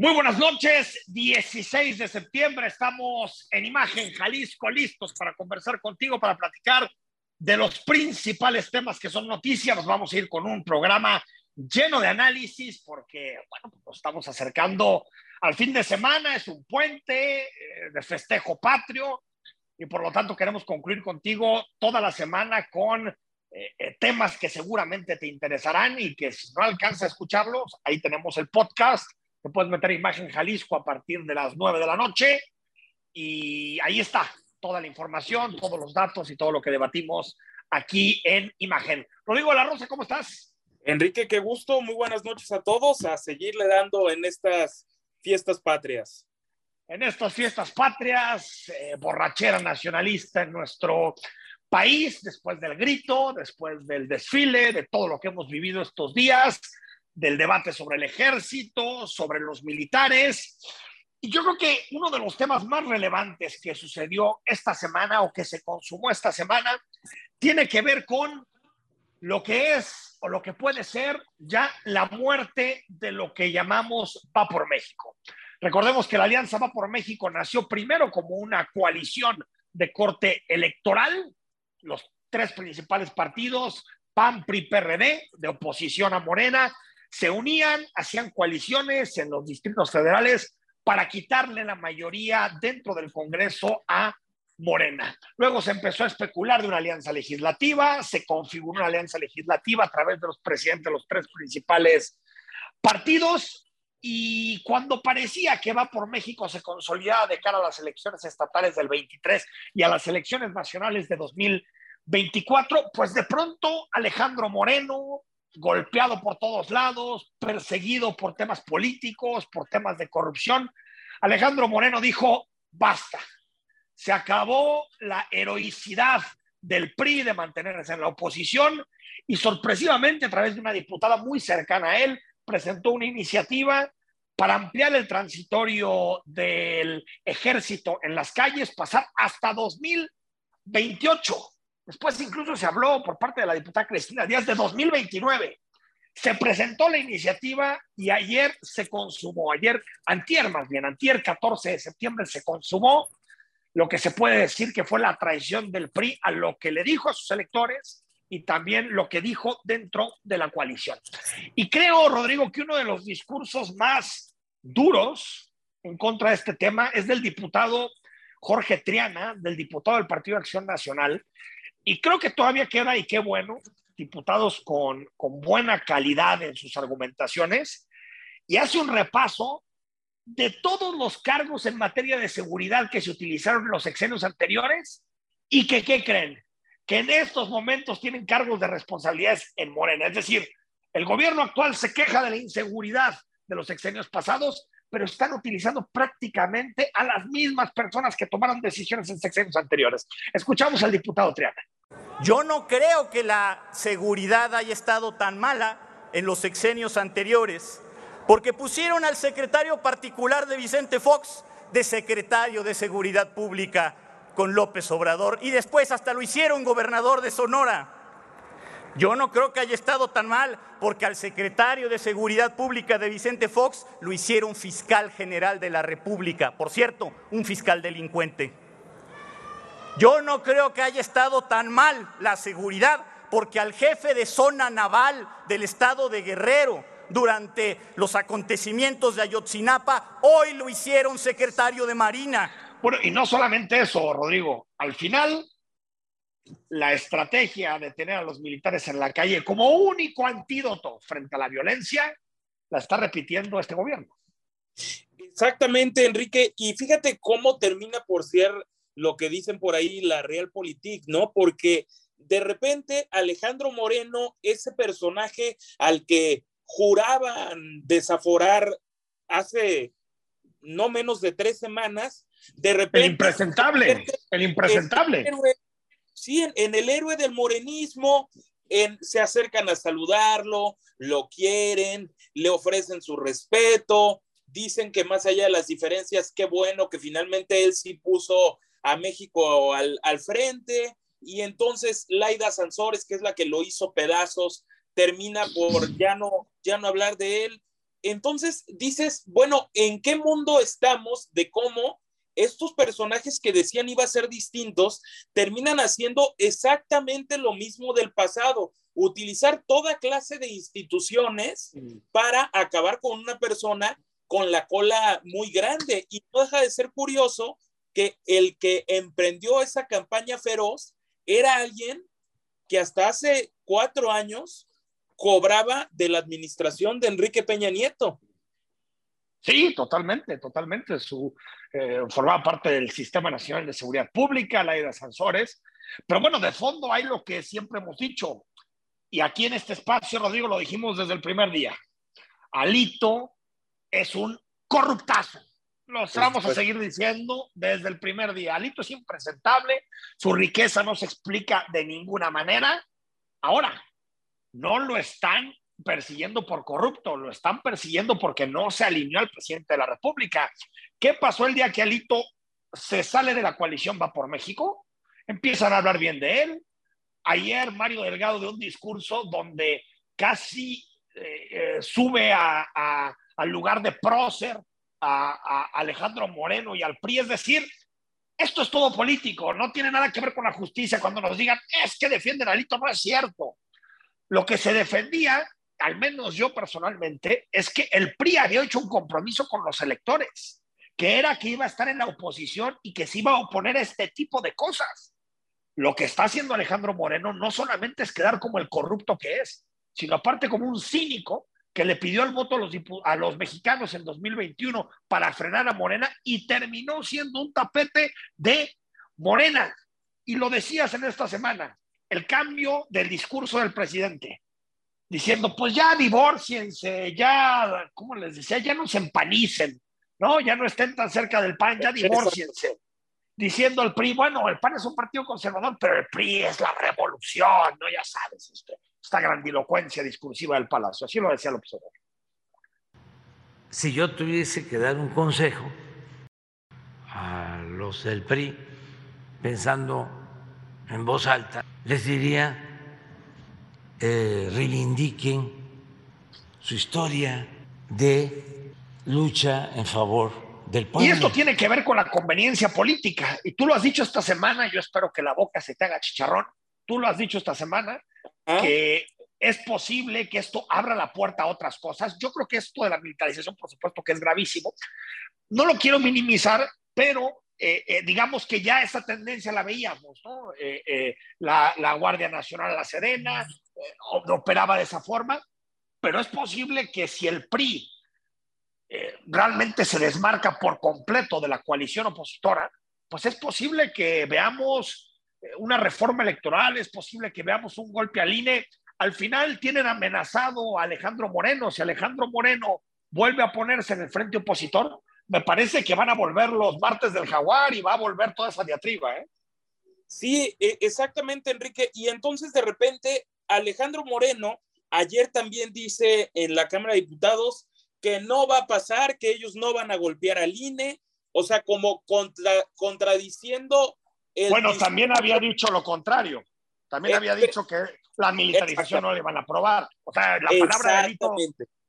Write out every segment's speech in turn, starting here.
Muy buenas noches, 16 de septiembre, estamos en Imagen Jalisco, listos para conversar contigo, para platicar de los principales temas que son noticias. Nos vamos a ir con un programa lleno de análisis porque, bueno, pues nos estamos acercando al fin de semana, es un puente eh, de festejo patrio y por lo tanto queremos concluir contigo toda la semana con eh, eh, temas que seguramente te interesarán y que si no alcanza a escucharlos, ahí tenemos el podcast puedes meter Imagen Jalisco a partir de las 9 de la noche y ahí está toda la información, todos los datos y todo lo que debatimos aquí en Imagen. Rodrigo La Rosa, ¿cómo estás? Enrique, qué gusto, muy buenas noches a todos, a seguirle dando en estas fiestas patrias. En estas fiestas patrias, eh, borrachera nacionalista en nuestro país, después del grito, después del desfile, de todo lo que hemos vivido estos días, del debate sobre el ejército, sobre los militares. Y yo creo que uno de los temas más relevantes que sucedió esta semana o que se consumó esta semana tiene que ver con lo que es o lo que puede ser ya la muerte de lo que llamamos Va por México. Recordemos que la Alianza Va por México nació primero como una coalición de corte electoral, los tres principales partidos, PAN, PRI, PRD, de oposición a Morena, se unían, hacían coaliciones en los distritos federales para quitarle la mayoría dentro del Congreso a Morena. Luego se empezó a especular de una alianza legislativa, se configuró una alianza legislativa a través de los presidentes de los tres principales partidos y cuando parecía que va por México se consolidaba de cara a las elecciones estatales del 23 y a las elecciones nacionales de 2024, pues de pronto Alejandro Moreno, golpeado por todos lados, perseguido por temas políticos, por temas de corrupción. Alejandro Moreno dijo, basta, se acabó la heroicidad del PRI de mantenerse en la oposición y sorpresivamente a través de una diputada muy cercana a él presentó una iniciativa para ampliar el transitorio del ejército en las calles, pasar hasta 2028 Después incluso se habló por parte de la diputada Cristina Díaz de 2029. Se presentó la iniciativa y ayer se consumó, ayer, antier más bien, antier 14 de septiembre se consumó lo que se puede decir que fue la traición del PRI a lo que le dijo a sus electores y también lo que dijo dentro de la coalición. Y creo, Rodrigo, que uno de los discursos más duros en contra de este tema es del diputado Jorge Triana, del diputado del Partido de Acción Nacional, y creo que todavía queda, y qué bueno, diputados con, con buena calidad en sus argumentaciones, y hace un repaso de todos los cargos en materia de seguridad que se utilizaron en los exenios anteriores y que, ¿qué creen? Que en estos momentos tienen cargos de responsabilidades en Morena. Es decir, el gobierno actual se queja de la inseguridad de los exenios pasados, pero están utilizando prácticamente a las mismas personas que tomaron decisiones en sexenios anteriores. Escuchamos al diputado Triana. Yo no creo que la seguridad haya estado tan mala en los sexenios anteriores, porque pusieron al secretario particular de Vicente Fox de secretario de Seguridad Pública con López Obrador y después hasta lo hicieron gobernador de Sonora. Yo no creo que haya estado tan mal, porque al secretario de Seguridad Pública de Vicente Fox lo hicieron fiscal general de la República, por cierto, un fiscal delincuente. Yo no creo que haya estado tan mal la seguridad, porque al jefe de zona naval del estado de Guerrero, durante los acontecimientos de Ayotzinapa, hoy lo hicieron secretario de Marina. Bueno, y no solamente eso, Rodrigo, al final la estrategia de tener a los militares en la calle como único antídoto frente a la violencia la está repitiendo este gobierno. Exactamente, Enrique. Y fíjate cómo termina por ser lo que dicen por ahí la Realpolitik, ¿no? Porque de repente Alejandro Moreno, ese personaje al que juraban desaforar hace no menos de tres semanas, de repente... El impresentable, el impresentable. sí, en, el héroe del morenismo, en, se acercan a saludarlo, lo quieren, le ofrecen su respeto, dicen que más allá de las diferencias, qué bueno que finalmente él sí puso a México al, al frente y entonces Laida Sansores, que es la que lo hizo pedazos, termina por ya no, ya no hablar de él entonces dices, bueno, ¿en qué mundo estamos de cómo estos personajes que decían iba a ser distintos terminan haciendo exactamente lo mismo del pasado? Utilizar toda clase de instituciones para acabar con una persona con la cola muy grande. Y no deja de ser curioso que el que emprendió esa campaña feroz era alguien que hasta hace cuatro años cobraba de la administración de Enrique Peña Nieto. Sí, totalmente, totalmente. Su, eh, formaba parte del Sistema Nacional de Seguridad Pública, la de Sansores. Pero bueno, de fondo hay lo que siempre hemos dicho. Y aquí en este espacio, Rodrigo, lo dijimos desde el primer día. Alito es un corruptazo. Lo vamos a seguir diciendo desde el primer día. Alito es impresentable, su riqueza no se explica de ninguna manera. Ahora, no lo están persiguiendo por corrupto, lo están persiguiendo porque no se alineó al presidente de la República. ¿Qué pasó el día que Alito se sale de la coalición Va por México? Empiezan a hablar bien de él. Ayer Mario Delgado de un discurso donde casi eh, eh, sube al lugar de prócer a, Alejandro Moreno y al PRI, es decir, esto es todo político, no tiene nada que ver con la justicia. Cuando nos digan, es que defienden a Alito, no es cierto. Lo que se defendía, al menos yo personalmente, es que el PRI había hecho un compromiso con los electores, que era que iba a estar en la oposición y que se iba a oponer a este tipo de cosas. Lo que está haciendo Alejandro Moreno no solamente es quedar como el corrupto que es, sino aparte como un cínico que le pidió el voto a los, a los mexicanos en 2021 para frenar a Morena y terminó siendo un tapete de Morena. Y lo decías en esta semana, el cambio del discurso del presidente, diciendo, pues ya divorciense, ya, ¿cómo les decía? Ya no se empanicen, ¿no? Ya no estén tan cerca del PAN, ya divorciense. Diciendo al PRI, bueno, el PAN es un partido conservador, pero el PRI es la revolución, ¿no? Ya sabes, este, esta grandilocuencia discursiva del Palacio. Así lo decía el observador. Si yo tuviese que dar un consejo a los del PRI, pensando en voz alta, les diría, eh, reivindiquen su historia de lucha en favor del pueblo. Y esto tiene que ver con la conveniencia política. Y tú lo has dicho esta semana, yo espero que la boca se te haga chicharrón. Tú lo has dicho esta semana, ¿Ah? que es posible que esto abra la puerta a otras cosas. Yo creo que esto de la militarización, por supuesto, que es gravísimo. No lo quiero minimizar, pero eh, eh, digamos que ya esa tendencia la veíamos, ¿no? Eh, la, la, Guardia Nacional, la Serena, operaba de esa forma, pero es posible que si el PRI realmente se desmarca por completo de la coalición opositora, pues es posible que veamos una reforma electoral, es posible que veamos un golpe al INE. Al final tienen amenazado a Alejandro Moreno. Si Alejandro Moreno vuelve a ponerse en el frente opositor, me parece que van a volver los martes del jaguar y va a volver toda esa diatriba, ¿eh? Sí, e, exactamente, Enrique. Y entonces de repente Alejandro Moreno ayer también dice en la Cámara de Diputados que no va a pasar, que ellos no van a golpear al INE, o sea, como contra, contradiciendo. Bueno, también había dicho lo contrario. También había dicho que la militarización no le van a aprobar. O sea, la palabra delito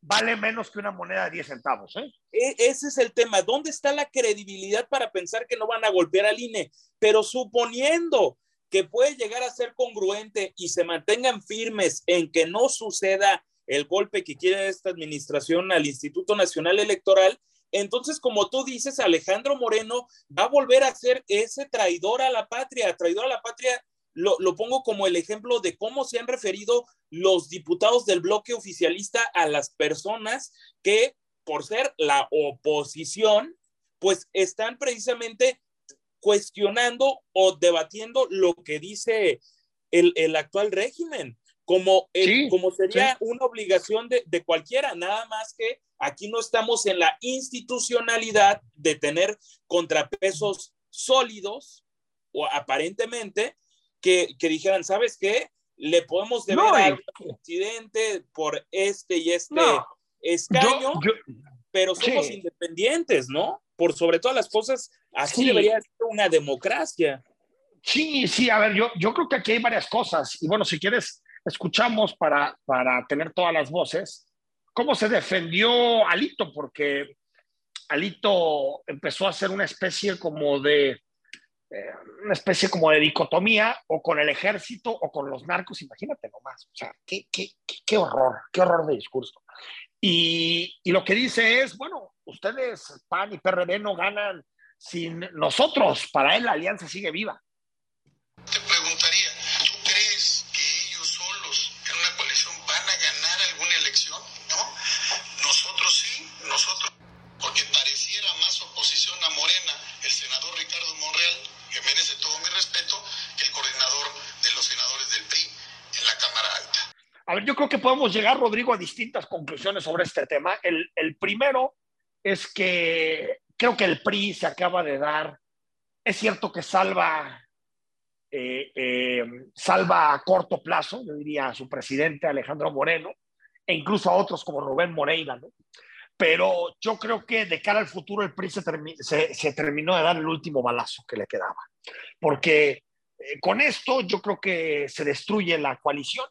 vale menos que una moneda de 10 centavos. ¿eh? E, ese es el tema. ¿Dónde está la credibilidad para pensar que no van a golpear al INE? Pero suponiendo que puede llegar a ser congruente y se mantengan firmes en que no suceda el golpe que quiere esta administración al Instituto Nacional Electoral, entonces, como tú dices, Alejandro Moreno va a volver a ser ese traidor a la patria, traidor a la patria lo, pongo como el ejemplo de cómo se han referido los diputados del bloque oficialista a las personas que, por ser la oposición, pues están precisamente cuestionando o debatiendo lo que dice el actual régimen, como, el, como sería una obligación de, de cualquiera, nada más que aquí no estamos en la institucionalidad de tener contrapesos sólidos o aparentemente que, que dijeran, ¿sabes qué? Le podemos deber al presidente por este y este escaño, pero somos independientes, ¿no? Por sobre todas las cosas, así debería ser una democracia. Sí, sí, a ver, yo, yo creo que aquí hay varias cosas. Y bueno, si quieres, escuchamos para, para tener todas las voces. cómo se defendió Alito, porque Alito empezó a hacer una especie como de, eh, una especie como de dicotomía, o con el ejército o con los narcos, imagínate nomás, o sea, qué, qué, qué horror, qué horror de discurso. Y, y, lo que dice es, bueno, ustedes, PAN y PRD, no ganan sin nosotros, para él la alianza sigue viva. Ver, yo creo que podemos llegar, Rodrigo, a distintas conclusiones sobre este tema. El, el primero es que creo que el PRI se acaba de dar, es cierto que salva, eh, eh, salva a corto plazo, yo diría a su presidente Alejandro Moreno, e incluso a otros como Rubén Moreira, ¿no? Pero yo creo que de cara al futuro el PRI se, se, se terminó de dar el último balazo que le quedaba, porque eh, con esto yo creo que se destruye la coalición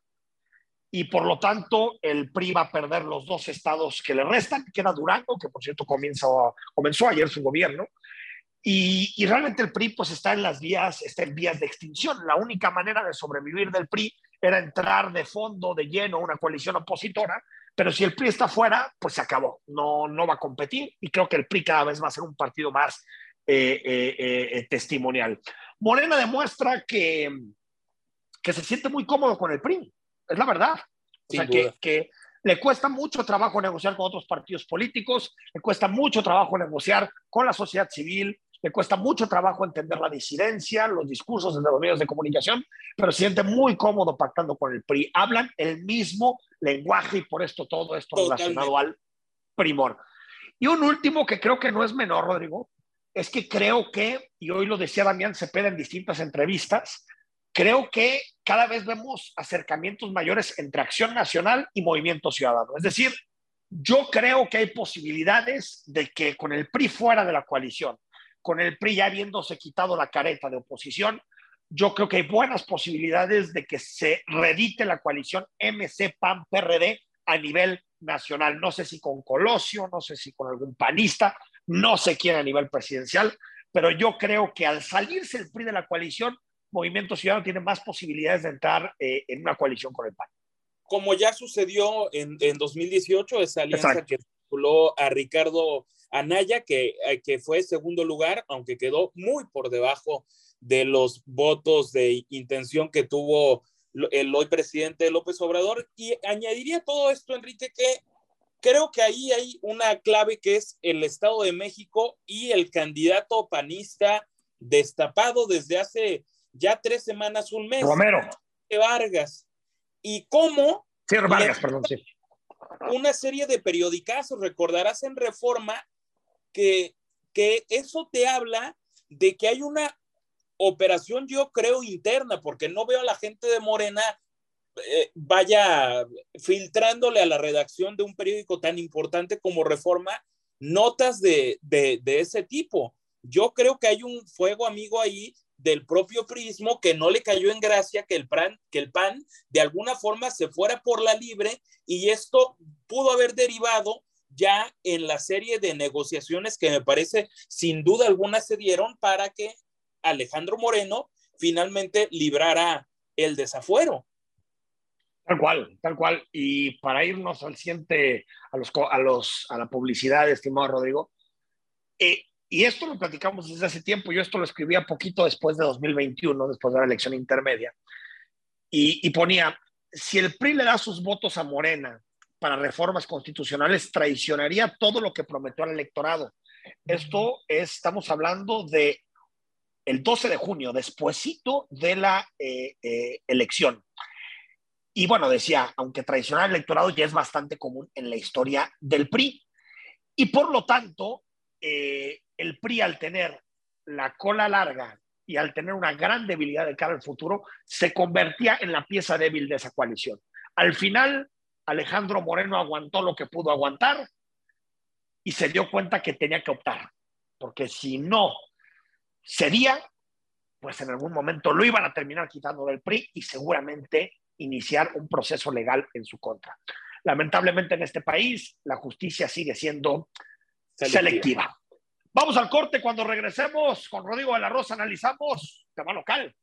y por lo tanto el PRI va a perder los dos estados que le restan, queda Durango, que por cierto comienza, comenzó ayer su gobierno, y, y, realmente el PRI pues está en las vías, está en vías de extinción. La única manera de sobrevivir del PRI era entrar de fondo, de lleno, a una coalición opositora, pero si el PRI está fuera, pues se acabó, no, no va a competir y creo que el PRI cada vez va a ser un partido más eh, eh, eh, testimonial. Morena demuestra que, que se siente muy cómodo con el PRI, es la verdad. O sea, que, que, le cuesta mucho trabajo negociar con otros partidos políticos, le cuesta mucho trabajo negociar con la sociedad civil, le cuesta mucho trabajo entender la disidencia, los discursos de los medios de comunicación, pero se siente muy cómodo pactando con el PRI. Hablan el mismo lenguaje y por esto todo esto Totalmente. relacionado al primor. Y un último que creo que no es menor, Rodrigo, es que creo que, y hoy lo decía Damián Cepeda en distintas entrevistas, creo que cada vez vemos acercamientos mayores entre Acción Nacional y Movimiento Ciudadano. Es decir, yo creo que hay posibilidades de que con el PRI fuera de la coalición, con el PRI ya habiéndose quitado la careta de oposición, yo creo que hay buenas posibilidades de que se redite la coalición MC-PAN-PRD a nivel nacional. No sé si con Colosio, no sé si con algún panista, no sé quién a nivel presidencial, pero yo creo que al salirse el PRI de la coalición, Movimiento Ciudadano tiene más posibilidades de entrar eh, en una coalición con el PAN. Como ya sucedió en, en 2018, esa alianza Exacto. que vinculó a Ricardo Anaya, que, eh, que fue segundo lugar, aunque quedó muy por debajo de los votos de intención que tuvo el hoy presidente López Obrador. Y añadiría todo esto, Enrique, que creo que ahí hay una clave que es el Estado de México y el candidato panista destapado desde hace ya tres semanas, un mes. Romero. Vargas. Y cómo. Sí, Vargas, perdón, sí. Una serie de periodicazos, recordarás en Reforma, que, que eso te habla de que hay una operación, yo creo, interna, porque no veo a la gente de Morena eh, vaya filtrándole a la redacción de un periódico tan importante como Reforma notas de, de, de ese tipo. Yo creo que hay un fuego amigo ahí del propio prismo que no le cayó en gracia que el, PAN, que el PAN de alguna forma se fuera por la libre y esto pudo haber derivado ya en la serie de negociaciones que me parece sin duda alguna se dieron para que Alejandro Moreno finalmente librara el desafuero. Tal cual, tal cual. Y para irnos al siguiente, a, los, a, los, a la publicidad, estimado Rodrigo, eh, y esto lo platicamos desde hace tiempo, yo esto lo escribía poquito después de 2021, después de la elección intermedia, y, y ponía, si el PRI le da sus votos a Morena para reformas constitucionales, traicionaría todo lo que prometió al electorado. Esto es, estamos hablando de el 12 de junio, despuesito de la eh, eh, elección. Y bueno, decía, aunque traicionar al electorado ya es bastante común en la historia del PRI. Y por lo tanto, eh, el PRI al tener la cola larga y al tener una gran debilidad de cara al futuro, se convertía en la pieza débil de esa coalición. Al final, Alejandro Moreno aguantó lo que pudo aguantar y se dio cuenta que tenía que optar, porque si no cedía, pues en algún momento lo iban a terminar quitando del PRI y seguramente iniciar un proceso legal en su contra. Lamentablemente en este país la justicia sigue siendo selectiva. Vamos al corte. Cuando regresemos con Rodrigo de la Rosa, analizamos tema local,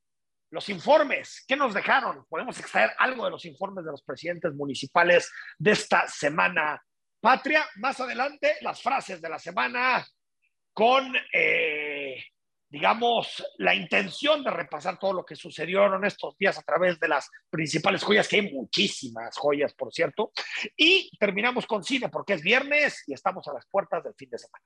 los informes. ¿Qué nos dejaron? Podemos extraer algo de los informes de los presidentes municipales de esta semana patria. Más adelante, las frases de la semana con, eh, digamos, la intención de repasar todo lo que sucedió en estos días a través de las principales joyas, que hay muchísimas joyas, por cierto. Y terminamos con cine, porque es viernes y estamos a las puertas del fin de semana.